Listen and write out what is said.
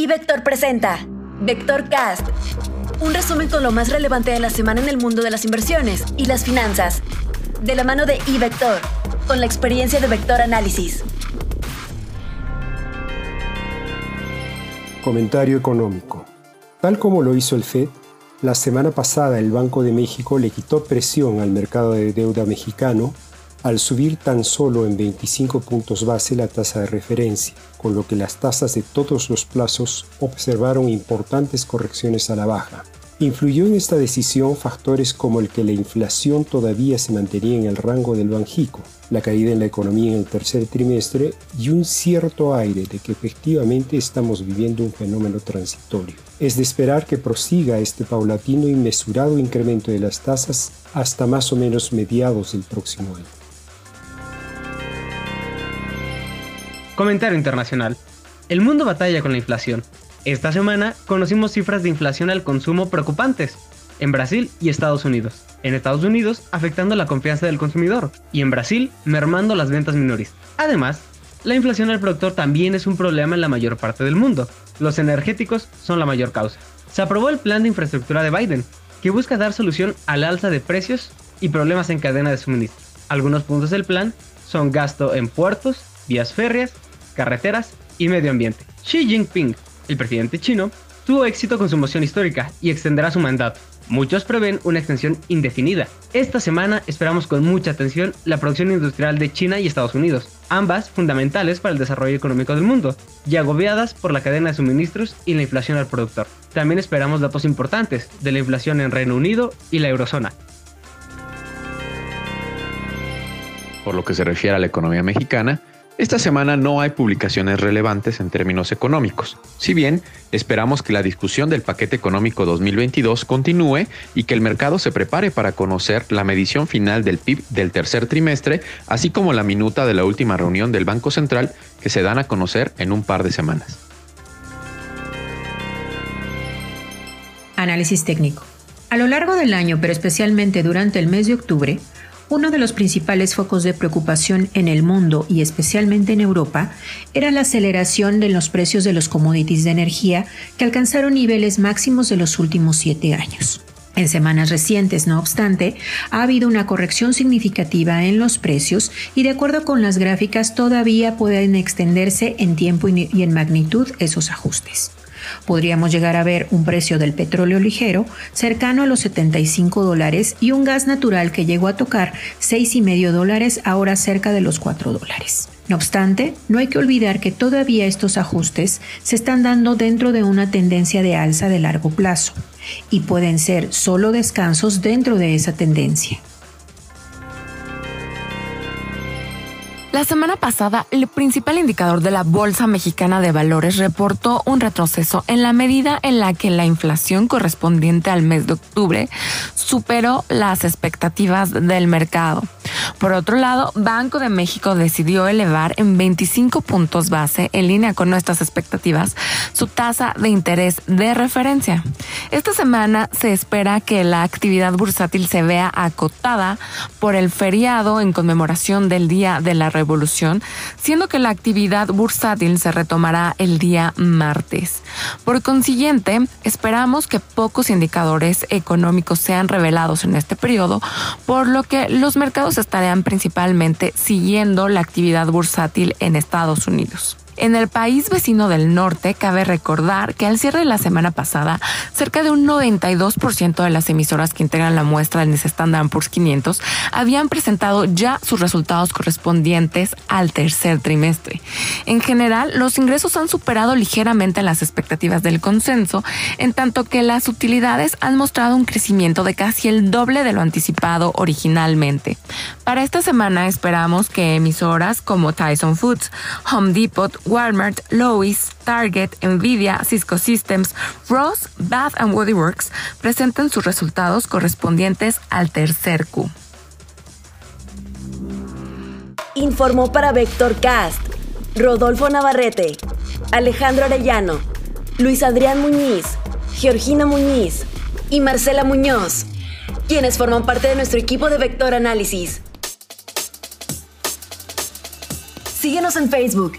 Y Vector presenta Vector Cast, un resumen con lo más relevante de la semana en el mundo de las inversiones y las finanzas, de la mano de iVector, con la experiencia de Vector Análisis. Comentario económico. Tal como lo hizo el FED, la semana pasada el Banco de México le quitó presión al mercado de deuda mexicano al subir tan solo en 25 puntos base la tasa de referencia, con lo que las tasas de todos los plazos observaron importantes correcciones a la baja. Influyó en esta decisión factores como el que la inflación todavía se mantenía en el rango del Banjico, la caída en la economía en el tercer trimestre y un cierto aire de que efectivamente estamos viviendo un fenómeno transitorio. Es de esperar que prosiga este paulatino y mesurado incremento de las tasas hasta más o menos mediados del próximo año. Comentario internacional. El mundo batalla con la inflación. Esta semana conocimos cifras de inflación al consumo preocupantes en Brasil y Estados Unidos. En Estados Unidos afectando la confianza del consumidor y en Brasil mermando las ventas minoristas. Además, la inflación al productor también es un problema en la mayor parte del mundo. Los energéticos son la mayor causa. Se aprobó el plan de infraestructura de Biden, que busca dar solución al alza de precios y problemas en cadena de suministro. Algunos puntos del plan son gasto en puertos, vías férreas carreteras y medio ambiente. Xi Jinping, el presidente chino, tuvo éxito con su moción histórica y extenderá su mandato. Muchos prevén una extensión indefinida. Esta semana esperamos con mucha atención la producción industrial de China y Estados Unidos, ambas fundamentales para el desarrollo económico del mundo, y agobiadas por la cadena de suministros y la inflación al productor. También esperamos datos importantes de la inflación en Reino Unido y la eurozona. Por lo que se refiere a la economía mexicana, esta semana no hay publicaciones relevantes en términos económicos, si bien esperamos que la discusión del paquete económico 2022 continúe y que el mercado se prepare para conocer la medición final del PIB del tercer trimestre, así como la minuta de la última reunión del Banco Central que se dan a conocer en un par de semanas. Análisis técnico. A lo largo del año, pero especialmente durante el mes de octubre, uno de los principales focos de preocupación en el mundo y especialmente en Europa era la aceleración de los precios de los commodities de energía que alcanzaron niveles máximos de los últimos siete años. En semanas recientes, no obstante, ha habido una corrección significativa en los precios y de acuerdo con las gráficas todavía pueden extenderse en tiempo y en magnitud esos ajustes. Podríamos llegar a ver un precio del petróleo ligero cercano a los 75 dólares y un gas natural que llegó a tocar 6,5 dólares ahora cerca de los 4 dólares. No obstante, no hay que olvidar que todavía estos ajustes se están dando dentro de una tendencia de alza de largo plazo y pueden ser solo descansos dentro de esa tendencia. La semana pasada, el principal indicador de la Bolsa Mexicana de Valores reportó un retroceso en la medida en la que la inflación correspondiente al mes de octubre superó las expectativas del mercado. Por otro lado, Banco de México decidió elevar en 25 puntos base, en línea con nuestras expectativas, su tasa de interés de referencia. Esta semana se espera que la actividad bursátil se vea acotada por el feriado en conmemoración del Día de la Revolución, siendo que la actividad bursátil se retomará el día martes. Por consiguiente, esperamos que pocos indicadores económicos sean revelados en este periodo, por lo que los mercados estarían principalmente siguiendo la actividad bursátil en Estados Unidos. En el país vecino del norte, cabe recordar que al cierre de la semana pasada, cerca de un 92% de las emisoras que integran la muestra del Standard Poor's 500 habían presentado ya sus resultados correspondientes al tercer trimestre. En general, los ingresos han superado ligeramente las expectativas del consenso, en tanto que las utilidades han mostrado un crecimiento de casi el doble de lo anticipado originalmente. Para esta semana esperamos que emisoras como Tyson Foods, Home Depot, Walmart, Lowe's, Target, Nvidia, Cisco Systems, Ross, Bath and Body Works presenten sus resultados correspondientes al tercer Q. Informó para Vector Cast Rodolfo Navarrete, Alejandro Arellano, Luis Adrián Muñiz, Georgina Muñiz y Marcela Muñoz, quienes forman parte de nuestro equipo de Vector Análisis. Síguenos en Facebook,